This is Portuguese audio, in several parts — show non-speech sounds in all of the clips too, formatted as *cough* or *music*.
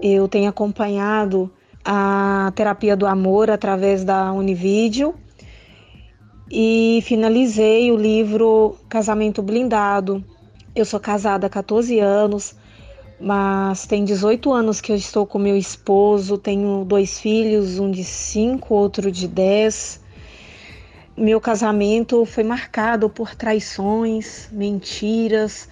Eu tenho acompanhado a terapia do amor através da Univídeo e finalizei o livro Casamento Blindado. Eu sou casada há 14 anos, mas tem 18 anos que eu estou com meu esposo, tenho dois filhos, um de 5, outro de 10. Meu casamento foi marcado por traições, mentiras,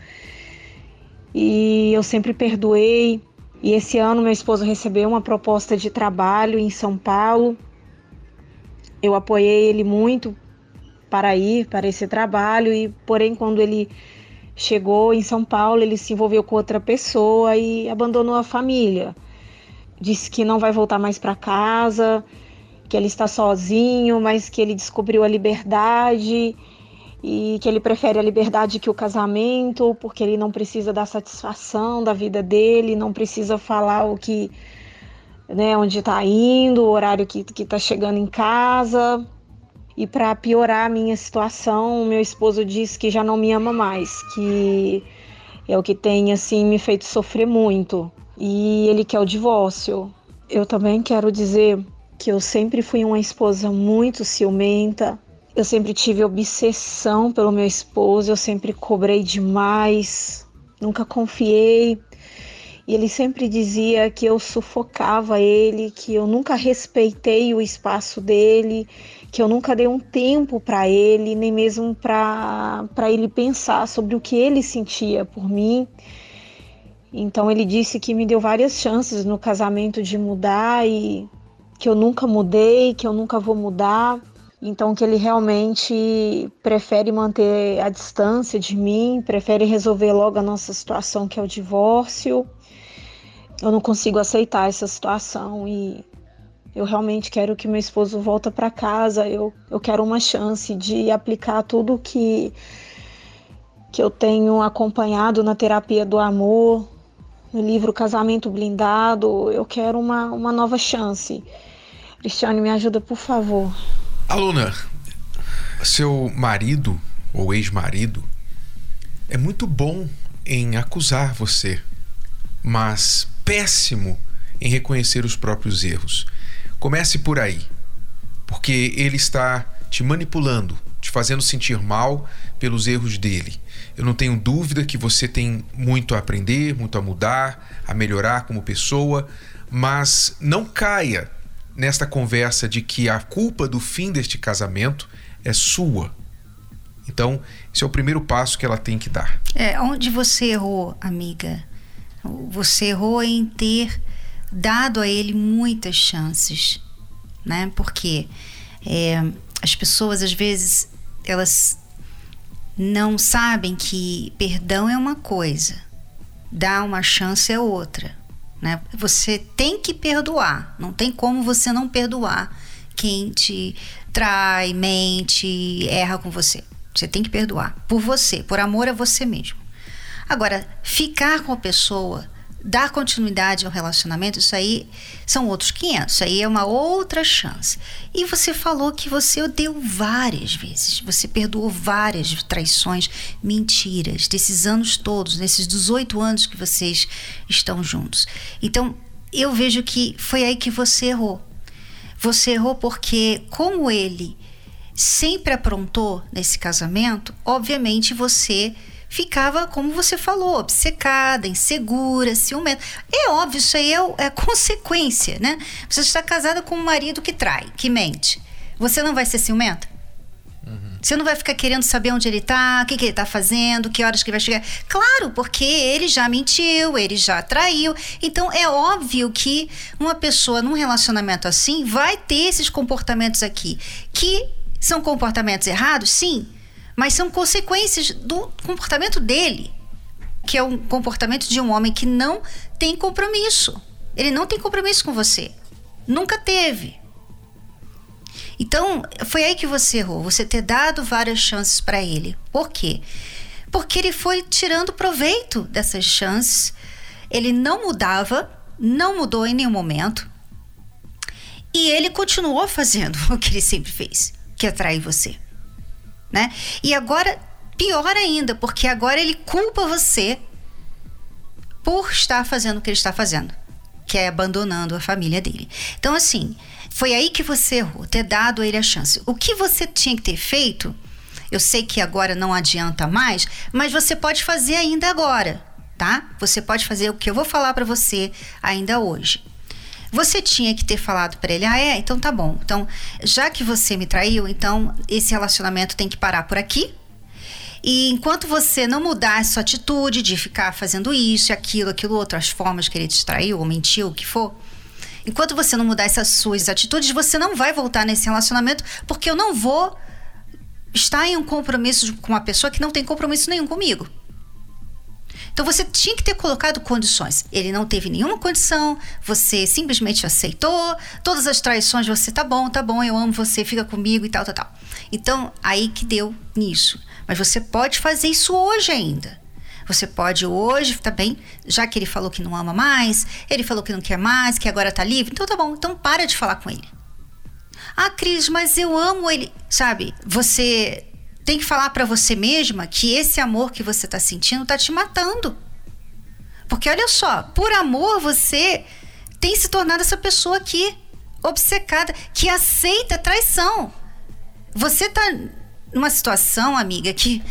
e eu sempre perdoei. E esse ano meu esposo recebeu uma proposta de trabalho em São Paulo. Eu apoiei ele muito para ir para esse trabalho e porém quando ele chegou em São Paulo, ele se envolveu com outra pessoa e abandonou a família. Disse que não vai voltar mais para casa, que ele está sozinho, mas que ele descobriu a liberdade e que ele prefere a liberdade que o casamento, porque ele não precisa da satisfação da vida dele, não precisa falar o que, né, onde está indo, o horário que está chegando em casa. E para piorar a minha situação, meu esposo disse que já não me ama mais, que é o que tem assim me feito sofrer muito. E ele quer o divórcio. Eu também quero dizer que eu sempre fui uma esposa muito ciumenta, eu sempre tive obsessão pelo meu esposo, eu sempre cobrei demais, nunca confiei. E ele sempre dizia que eu sufocava ele, que eu nunca respeitei o espaço dele, que eu nunca dei um tempo para ele, nem mesmo para ele pensar sobre o que ele sentia por mim. Então ele disse que me deu várias chances no casamento de mudar e que eu nunca mudei, que eu nunca vou mudar. Então, que ele realmente prefere manter a distância de mim, prefere resolver logo a nossa situação, que é o divórcio. Eu não consigo aceitar essa situação e eu realmente quero que meu esposo volte para casa. Eu, eu quero uma chance de aplicar tudo que, que eu tenho acompanhado na terapia do amor, no livro Casamento Blindado. Eu quero uma, uma nova chance. Cristiane, me ajuda, por favor. Aluna, seu marido ou ex-marido é muito bom em acusar você, mas péssimo em reconhecer os próprios erros. Comece por aí, porque ele está te manipulando, te fazendo sentir mal pelos erros dele. Eu não tenho dúvida que você tem muito a aprender, muito a mudar, a melhorar como pessoa, mas não caia nesta conversa de que a culpa do fim deste casamento é sua. Então, esse é o primeiro passo que ela tem que dar. É, onde você errou, amiga? Você errou em ter dado a ele muitas chances, né? Porque é, as pessoas às vezes elas não sabem que perdão é uma coisa, dar uma chance é outra. Né? Você tem que perdoar, não tem como você não perdoar quem te trai, mente, erra com você. Você tem que perdoar por você, por amor a você mesmo. Agora, ficar com a pessoa dar continuidade ao relacionamento, isso aí são outros 500, isso aí é uma outra chance. E você falou que você deu várias vezes, você perdoou várias traições, mentiras, desses anos todos, nesses 18 anos que vocês estão juntos. Então, eu vejo que foi aí que você errou. Você errou porque, como ele sempre aprontou nesse casamento, obviamente você ficava, como você falou, obcecada, insegura, ciumenta. É óbvio, isso aí é, é *laughs* consequência, né? Você está casada com um marido que trai, que mente. Você não vai ser ciumenta? Uhum. Você não vai ficar querendo saber onde ele está, o que, que ele está fazendo, que horas que vai chegar. Claro, porque ele já mentiu, ele já traiu. Então é óbvio que uma pessoa num relacionamento assim vai ter esses comportamentos aqui. Que são comportamentos errados, sim mas são consequências do comportamento dele, que é um comportamento de um homem que não tem compromisso. Ele não tem compromisso com você. Nunca teve. Então, foi aí que você errou. Você ter dado várias chances para ele. Por quê? Porque ele foi tirando proveito dessas chances. Ele não mudava, não mudou em nenhum momento. E ele continuou fazendo *laughs* o que ele sempre fez, que é atrair você. Né? E agora, pior ainda, porque agora ele culpa você por estar fazendo o que ele está fazendo, que é abandonando a família dele. Então, assim, foi aí que você errou, ter dado a ele a chance. O que você tinha que ter feito, eu sei que agora não adianta mais, mas você pode fazer ainda agora, tá? Você pode fazer o que eu vou falar para você ainda hoje. Você tinha que ter falado para ele: "Ah, é, então tá bom. Então, já que você me traiu, então esse relacionamento tem que parar por aqui, e enquanto você não mudar sua atitude de ficar fazendo isso, aquilo, aquilo outro, as formas que ele te traiu ou mentiu, o que for, enquanto você não mudar essas suas atitudes, você não vai voltar nesse relacionamento, porque eu não vou estar em um compromisso com uma pessoa que não tem compromisso nenhum comigo. Então você tinha que ter colocado condições. Ele não teve nenhuma condição, você simplesmente aceitou. Todas as traições, você tá bom, tá bom, eu amo você, fica comigo e tal, tal, tal. Então, aí que deu nisso. Mas você pode fazer isso hoje ainda. Você pode hoje também, já que ele falou que não ama mais, ele falou que não quer mais, que agora tá livre, então tá bom, então para de falar com ele. Ah, Cris, mas eu amo ele. Sabe, você tem que falar para você mesma que esse amor que você tá sentindo tá te matando. Porque olha só, por amor você tem se tornado essa pessoa aqui, obcecada, que aceita traição. Você tá numa situação, amiga, que,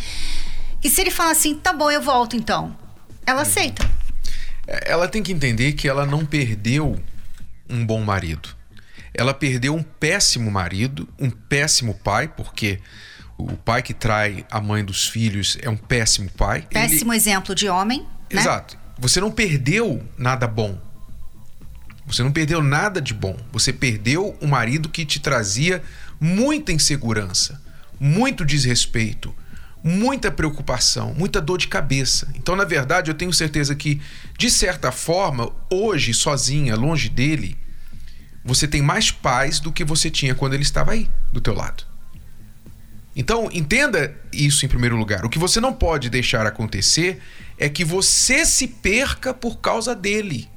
que se ele falar assim, tá bom, eu volto então, ela aceita. É, ela tem que entender que ela não perdeu um bom marido. Ela perdeu um péssimo marido, um péssimo pai, porque o pai que trai a mãe dos filhos é um péssimo pai. Péssimo Ele... exemplo de homem. Né? Exato. Você não perdeu nada bom. Você não perdeu nada de bom. Você perdeu um marido que te trazia muita insegurança, muito desrespeito, muita preocupação, muita dor de cabeça. Então, na verdade, eu tenho certeza que, de certa forma, hoje, sozinha, longe dele, você tem mais paz do que você tinha quando ele estava aí, do teu lado. Então, entenda isso em primeiro lugar. O que você não pode deixar acontecer é que você se perca por causa dele,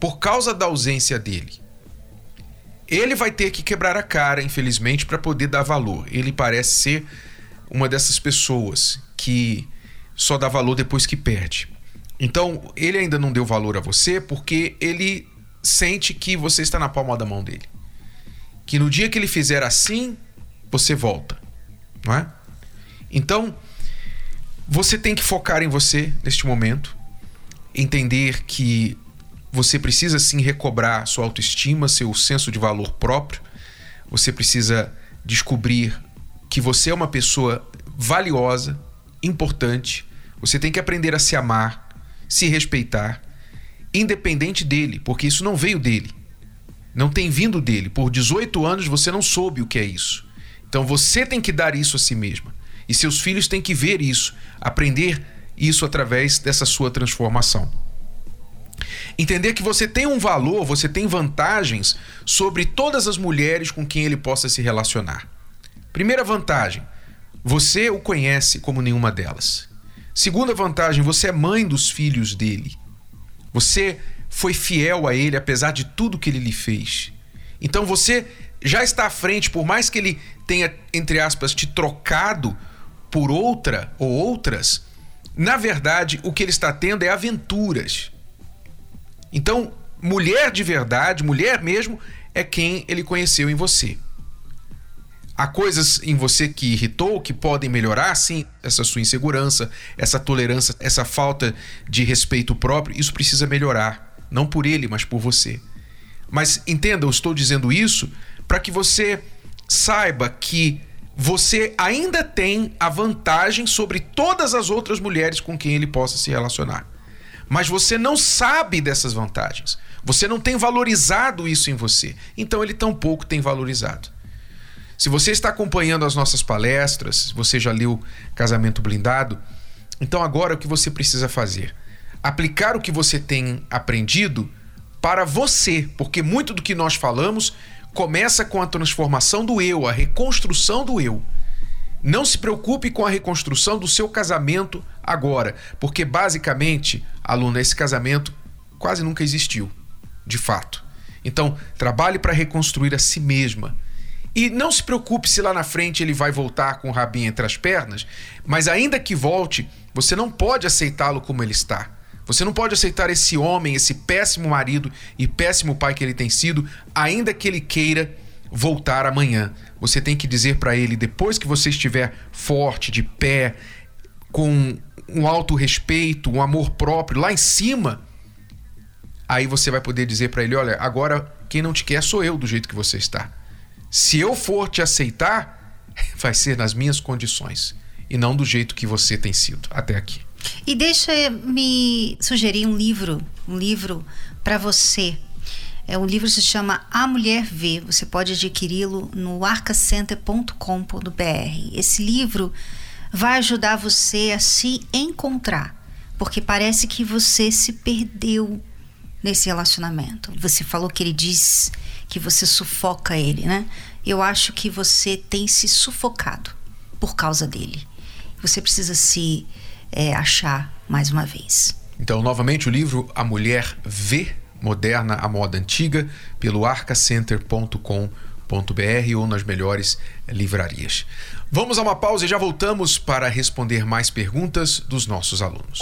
por causa da ausência dele. Ele vai ter que quebrar a cara, infelizmente, para poder dar valor. Ele parece ser uma dessas pessoas que só dá valor depois que perde. Então, ele ainda não deu valor a você porque ele sente que você está na palma da mão dele. Que no dia que ele fizer assim, você volta, não é? Então, você tem que focar em você neste momento, entender que você precisa sim recobrar sua autoestima, seu senso de valor próprio. Você precisa descobrir que você é uma pessoa valiosa, importante. Você tem que aprender a se amar, se respeitar, independente dele, porque isso não veio dele. Não tem vindo dele. Por 18 anos você não soube o que é isso. Então você tem que dar isso a si mesma. E seus filhos têm que ver isso, aprender isso através dessa sua transformação. Entender que você tem um valor, você tem vantagens sobre todas as mulheres com quem ele possa se relacionar. Primeira vantagem, você o conhece como nenhuma delas. Segunda vantagem, você é mãe dos filhos dele. Você foi fiel a ele apesar de tudo que ele lhe fez. Então você já está à frente, por mais que ele tenha, entre aspas, te trocado por outra ou outras, na verdade o que ele está tendo é aventuras. Então, mulher de verdade, mulher mesmo, é quem ele conheceu em você. Há coisas em você que irritou, que podem melhorar, sim, essa sua insegurança, essa tolerância, essa falta de respeito próprio, isso precisa melhorar. Não por ele, mas por você. Mas entenda, eu estou dizendo isso para que você saiba que você ainda tem a vantagem sobre todas as outras mulheres com quem ele possa se relacionar mas você não sabe dessas vantagens. Você não tem valorizado isso em você. Então ele tampouco tem valorizado. Se você está acompanhando as nossas palestras, você já leu Casamento Blindado, então agora o que você precisa fazer? Aplicar o que você tem aprendido para você, porque muito do que nós falamos começa com a transformação do eu, a reconstrução do eu. Não se preocupe com a reconstrução do seu casamento agora, porque basicamente, aluna, esse casamento quase nunca existiu, de fato. Então, trabalhe para reconstruir a si mesma. E não se preocupe se lá na frente ele vai voltar com o rabinho entre as pernas, mas ainda que volte, você não pode aceitá-lo como ele está. Você não pode aceitar esse homem, esse péssimo marido e péssimo pai que ele tem sido, ainda que ele queira voltar amanhã. Você tem que dizer para ele, depois que você estiver forte, de pé, com um alto respeito, um amor próprio lá em cima, aí você vai poder dizer para ele: olha, agora quem não te quer sou eu do jeito que você está. Se eu for te aceitar, *laughs* vai ser nas minhas condições e não do jeito que você tem sido até aqui. E deixa me sugerir um livro, um livro para você é um livro que se chama A Mulher Vê. Você pode adquiri-lo no arcacenter.com.br. Esse livro vai ajudar você a se encontrar, porque parece que você se perdeu nesse relacionamento. Você falou que ele diz que você sufoca ele, né? Eu acho que você tem se sufocado por causa dele. Você precisa se é, achar mais uma vez. Então, novamente, o livro A Mulher Vê moderna à moda antiga pelo arcacenter.com.br ou nas melhores livrarias. Vamos a uma pausa e já voltamos para responder mais perguntas dos nossos alunos.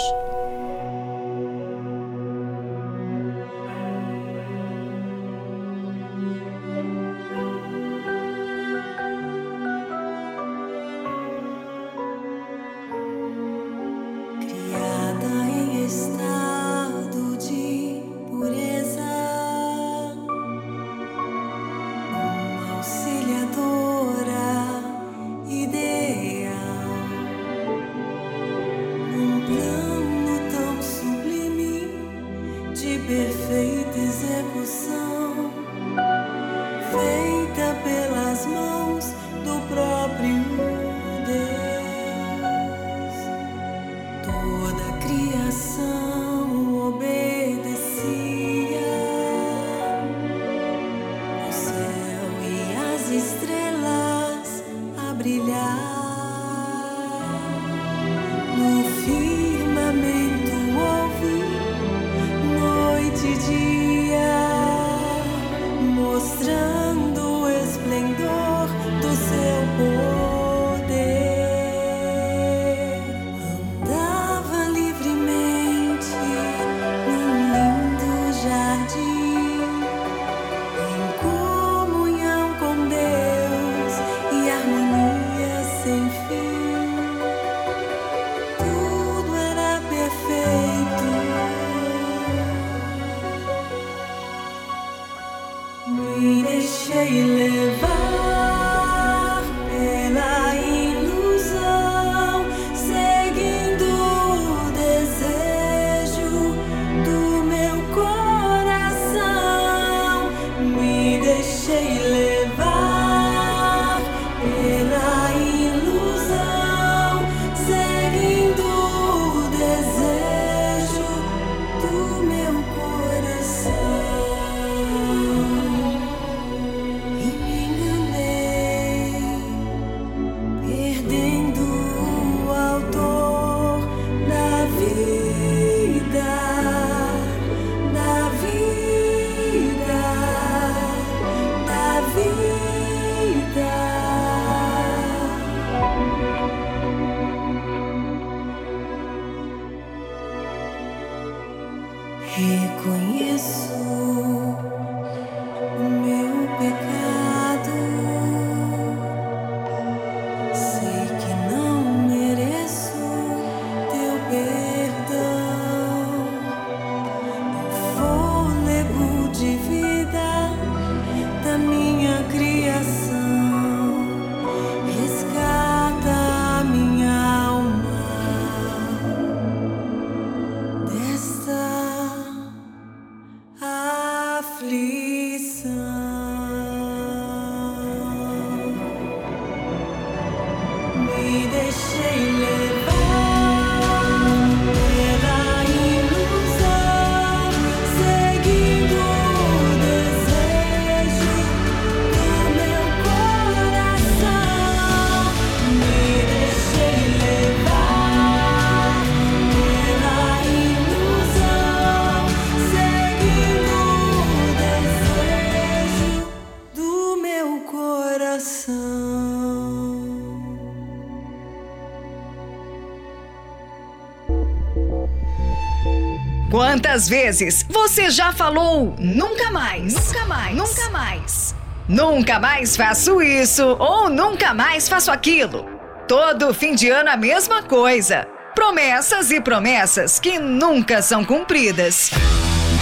Quantas vezes você já falou nunca mais? Nunca mais. Nunca mais. Nunca mais faço isso ou nunca mais faço aquilo. Todo fim de ano a mesma coisa. Promessas e promessas que nunca são cumpridas.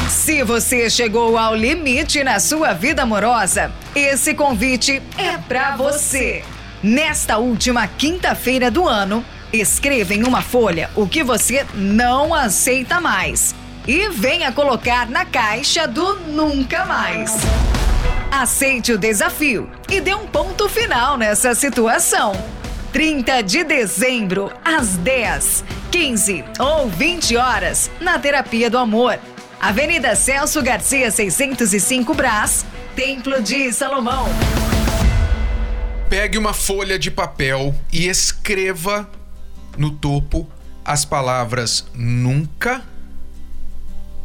Se você chegou ao limite na sua vida amorosa, esse convite é para você. Nesta última quinta-feira do ano, escreva em uma folha o que você não aceita mais e venha colocar na caixa do nunca mais. Aceite o desafio e dê um ponto final nessa situação. 30 de dezembro, às 10, 15 ou 20 horas, na Terapia do Amor. Avenida Celso Garcia, 605 Brás, Templo de Salomão. Pegue uma folha de papel e escreva no topo as palavras nunca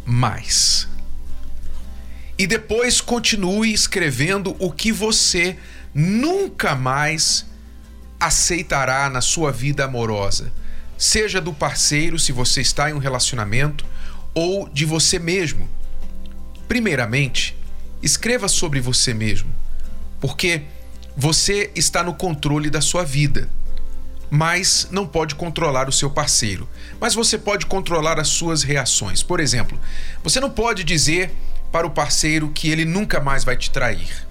mais. E depois continue escrevendo o que você nunca mais aceitará na sua vida amorosa, seja do parceiro, se você está em um relacionamento, ou de você mesmo. Primeiramente, escreva sobre você mesmo, porque você está no controle da sua vida, mas não pode controlar o seu parceiro. Mas você pode controlar as suas reações. Por exemplo, você não pode dizer para o parceiro que ele nunca mais vai te trair.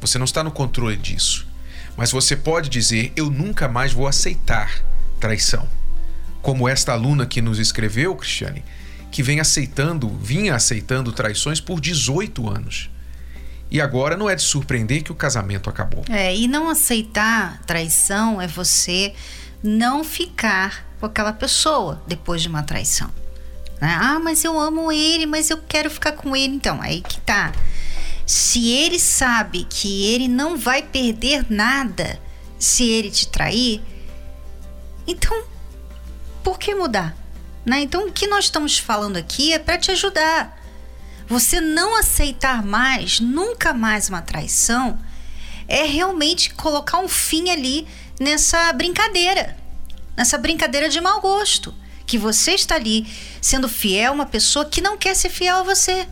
Você não está no controle disso. Mas você pode dizer: Eu nunca mais vou aceitar traição. Como esta aluna que nos escreveu, Cristiane, que vem aceitando, vinha aceitando traições por 18 anos. E agora não é de surpreender que o casamento acabou. É, e não aceitar traição é você não ficar com aquela pessoa depois de uma traição. Né? Ah, mas eu amo ele, mas eu quero ficar com ele. Então, aí que tá. Se ele sabe que ele não vai perder nada se ele te trair, então por que mudar? Né? Então, o que nós estamos falando aqui é para te ajudar. Você não aceitar mais, nunca mais uma traição, é realmente colocar um fim ali nessa brincadeira, nessa brincadeira de mau gosto, que você está ali sendo fiel a uma pessoa que não quer ser fiel a você.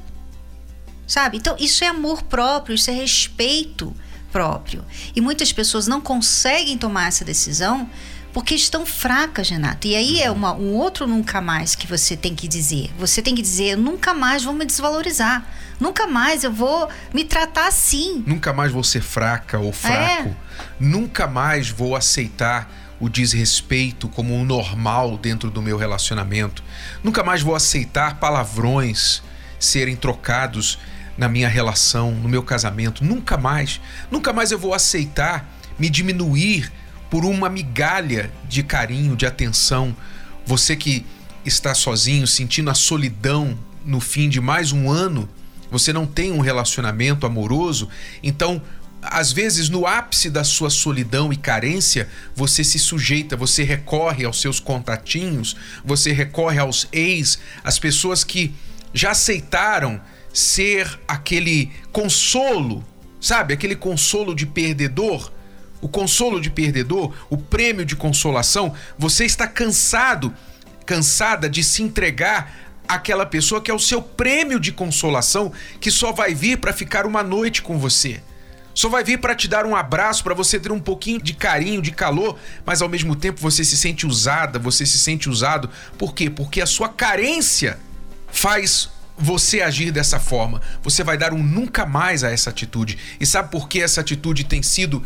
Sabe? Então, isso é amor próprio, isso é respeito próprio. E muitas pessoas não conseguem tomar essa decisão porque estão fracas, Renato. E aí é uma, um outro nunca mais que você tem que dizer. Você tem que dizer: nunca mais vou me desvalorizar. Nunca mais eu vou me tratar assim. Nunca mais vou ser fraca ou fraco. É. Nunca mais vou aceitar o desrespeito como um normal dentro do meu relacionamento. Nunca mais vou aceitar palavrões serem trocados na minha relação, no meu casamento. Nunca mais. Nunca mais eu vou aceitar me diminuir por uma migalha de carinho, de atenção. Você que está sozinho, sentindo a solidão no fim de mais um ano, você não tem um relacionamento amoroso, então às vezes no ápice da sua solidão e carência, você se sujeita, você recorre aos seus contatinhos, você recorre aos ex, as pessoas que já aceitaram ser aquele consolo, sabe? Aquele consolo de perdedor o consolo de perdedor, o prêmio de consolação, você está cansado, cansada de se entregar àquela pessoa que é o seu prêmio de consolação, que só vai vir para ficar uma noite com você. Só vai vir para te dar um abraço, para você ter um pouquinho de carinho, de calor, mas ao mesmo tempo você se sente usada, você se sente usado. Por quê? Porque a sua carência faz você agir dessa forma. Você vai dar um nunca mais a essa atitude. E sabe por que essa atitude tem sido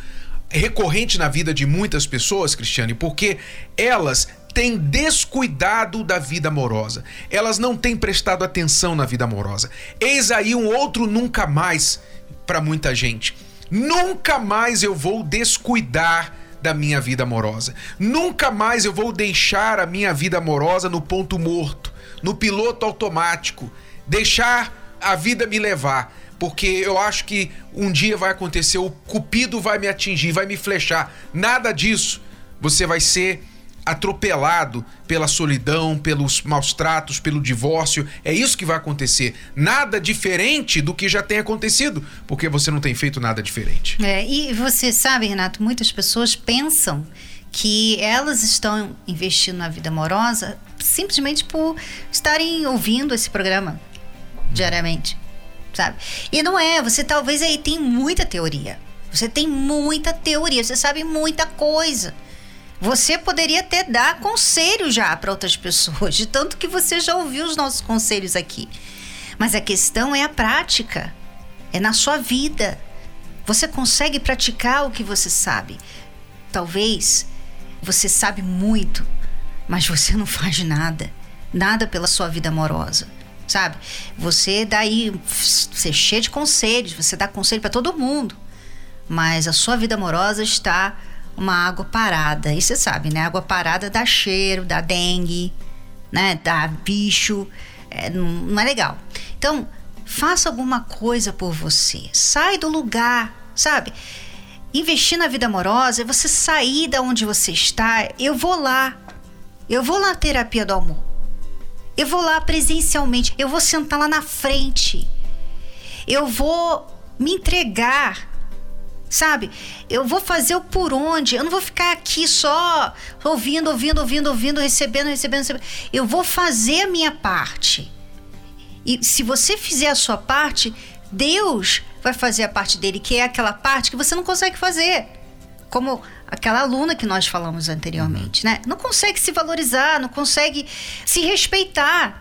recorrente na vida de muitas pessoas, Cristiane, porque elas têm descuidado da vida amorosa. Elas não têm prestado atenção na vida amorosa. Eis aí um outro nunca mais para muita gente. Nunca mais eu vou descuidar da minha vida amorosa. Nunca mais eu vou deixar a minha vida amorosa no ponto morto, no piloto automático, deixar a vida me levar porque eu acho que um dia vai acontecer, o cupido vai me atingir, vai me flechar. Nada disso. Você vai ser atropelado pela solidão, pelos maus tratos, pelo divórcio. É isso que vai acontecer. Nada diferente do que já tem acontecido, porque você não tem feito nada diferente. É, e você sabe, Renato, muitas pessoas pensam que elas estão investindo na vida amorosa simplesmente por estarem ouvindo esse programa diariamente, sabe? E não é, você talvez aí tem muita teoria. Você tem muita teoria, você sabe muita coisa. Você poderia até dar conselho já para outras *laughs* pessoas, de tanto que você já ouviu os nossos conselhos aqui. Mas a questão é a prática, é na sua vida. Você consegue praticar o que você sabe. Talvez você sabe muito, mas você não faz nada, nada pela sua vida amorosa, sabe? Você daí, você é cheio de conselhos, você dá conselho para todo mundo, mas a sua vida amorosa está uma água parada. E você sabe, né? Água parada dá cheiro, dá dengue, né? Dá bicho, é, não, é legal. Então, faça alguma coisa por você. Sai do lugar, sabe? Investir na vida amorosa é você sair da onde você está. Eu vou lá. Eu vou na terapia do amor. Eu vou lá presencialmente. Eu vou sentar lá na frente. Eu vou me entregar sabe? Eu vou fazer o por onde. Eu não vou ficar aqui só ouvindo, ouvindo, ouvindo, ouvindo, recebendo, recebendo, recebendo. Eu vou fazer a minha parte. E se você fizer a sua parte, Deus vai fazer a parte dele, que é aquela parte que você não consegue fazer. Como aquela aluna que nós falamos anteriormente, né? Não consegue se valorizar, não consegue se respeitar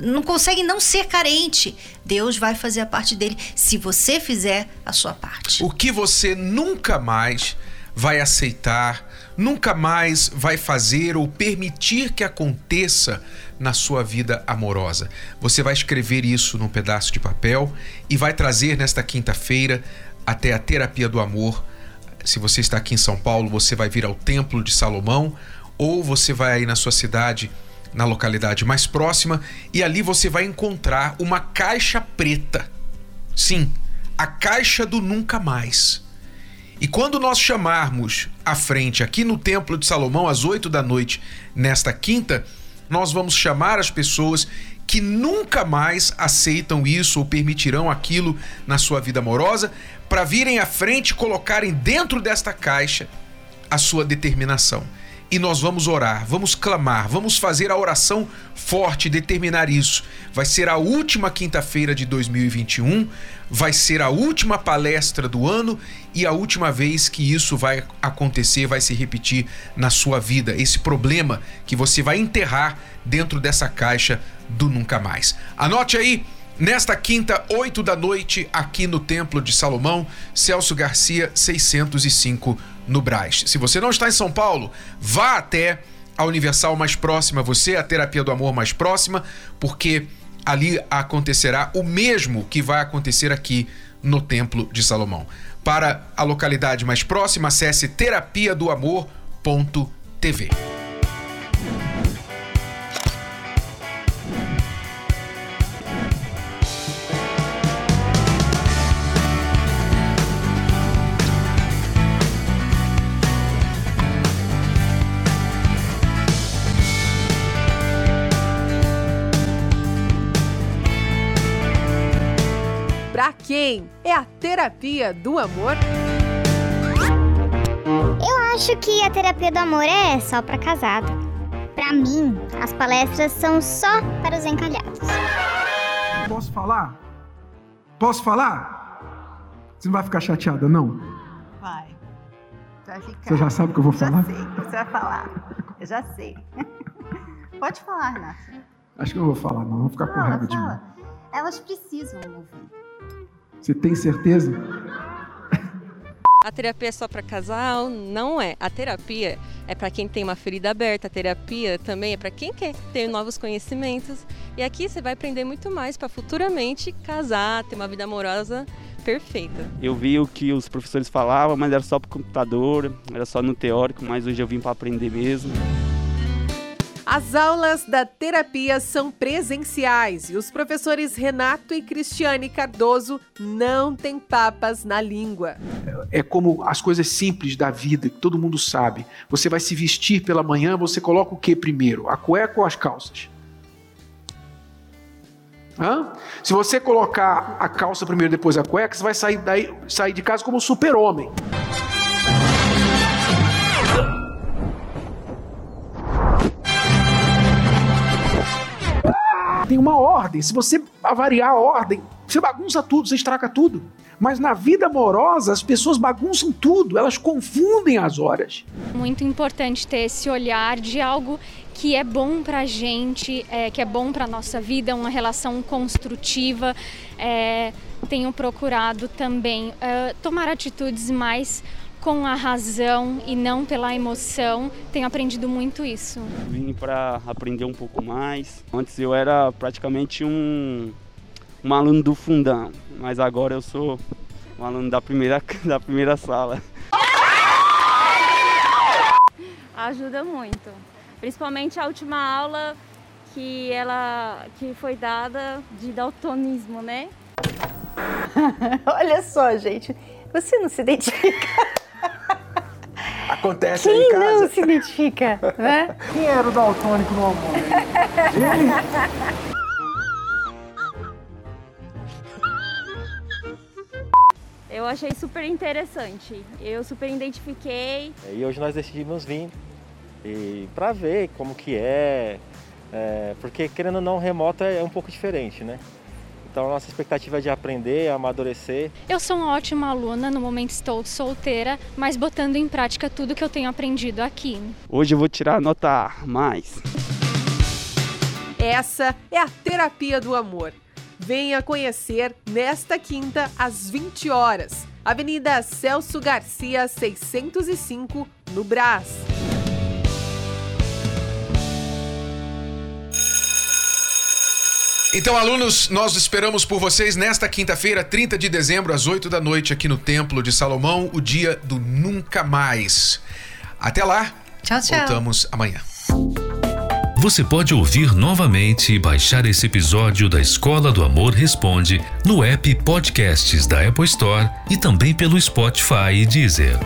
não consegue não ser carente. Deus vai fazer a parte dele se você fizer a sua parte. O que você nunca mais vai aceitar, nunca mais vai fazer ou permitir que aconteça na sua vida amorosa. Você vai escrever isso num pedaço de papel e vai trazer nesta quinta-feira até a terapia do amor. Se você está aqui em São Paulo, você vai vir ao Templo de Salomão ou você vai aí na sua cidade na localidade mais próxima e ali você vai encontrar uma caixa preta. Sim, a caixa do nunca mais. E quando nós chamarmos à frente aqui no Templo de Salomão às 8 da noite nesta quinta, nós vamos chamar as pessoas que nunca mais aceitam isso ou permitirão aquilo na sua vida amorosa para virem à frente e colocarem dentro desta caixa a sua determinação e nós vamos orar, vamos clamar, vamos fazer a oração forte, determinar isso. Vai ser a última quinta-feira de 2021, vai ser a última palestra do ano e a última vez que isso vai acontecer, vai se repetir na sua vida. Esse problema que você vai enterrar dentro dessa caixa do nunca mais. Anote aí. Nesta quinta, 8 da noite, aqui no Templo de Salomão, Celso Garcia, 605 no Braz. Se você não está em São Paulo, vá até a Universal mais próxima a você, a Terapia do Amor mais próxima, porque ali acontecerá o mesmo que vai acontecer aqui no Templo de Salomão. Para a localidade mais próxima, acesse terapia É a terapia do amor? Eu acho que a terapia do amor é só para casado. Para mim, as palestras são só para os encalhados. Posso falar? Posso falar? Você não vai ficar chateada, não? Vai. Vai ficar. Você já sabe o que eu vou falar? Já sei o que você vai falar. Eu já sei. Pode falar, Renato. Acho que eu vou falar, não. Vou ficar com raiva de mim. Elas precisam ouvir. Você tem certeza? A terapia é só para casal? Não é. A terapia é para quem tem uma ferida aberta. A terapia também é para quem quer ter novos conhecimentos. E aqui você vai aprender muito mais para futuramente casar, ter uma vida amorosa perfeita. Eu vi o que os professores falavam, mas era só para computador, era só no teórico, mas hoje eu vim para aprender mesmo. As aulas da terapia são presenciais e os professores Renato e Cristiane Cardoso não têm papas na língua. É como as coisas simples da vida, que todo mundo sabe. Você vai se vestir pela manhã, você coloca o que primeiro? A cueca ou as calças? Hã? Se você colocar a calça primeiro, depois a cueca, você vai sair, daí, sair de casa como super-homem. Tem uma ordem. Se você avariar a ordem, você bagunça tudo, você estraga tudo. Mas na vida amorosa, as pessoas bagunçam tudo, elas confundem as horas. Muito importante ter esse olhar de algo que é bom para a gente, é, que é bom para nossa vida, uma relação construtiva. É, tenho procurado também é, tomar atitudes mais com a razão e não pela emoção. Tenho aprendido muito isso. Vim para aprender um pouco mais. Antes eu era praticamente um, um aluno do fundão, mas agora eu sou um aluno da primeira, *laughs* da primeira sala. Ajuda muito, principalmente a última aula que ela que foi dada de daltonismo, né? *laughs* Olha só, gente, você não se identifica? Acontece Quem aí em casa. não se identifica, *laughs* né? Quem era o daltônico no amor? Eu achei super interessante. Eu super identifiquei. E hoje nós decidimos vir e para ver como que é, é, porque querendo ou não, remoto é um pouco diferente, né? Então a nossa expectativa é de aprender, amadurecer. Eu sou uma ótima aluna, no momento estou solteira, mas botando em prática tudo que eu tenho aprendido aqui. Hoje eu vou tirar nota mais. Essa é a terapia do amor. Venha conhecer nesta quinta às 20 horas, Avenida Celso Garcia, 605, no Brás. Então, alunos, nós esperamos por vocês nesta quinta-feira, 30 de dezembro, às 8 da noite, aqui no Templo de Salomão, o dia do Nunca Mais. Até lá. Tchau, tchau. Voltamos amanhã. Você pode ouvir novamente e baixar esse episódio da Escola do Amor Responde no app Podcasts da Apple Store e também pelo Spotify e Deezer.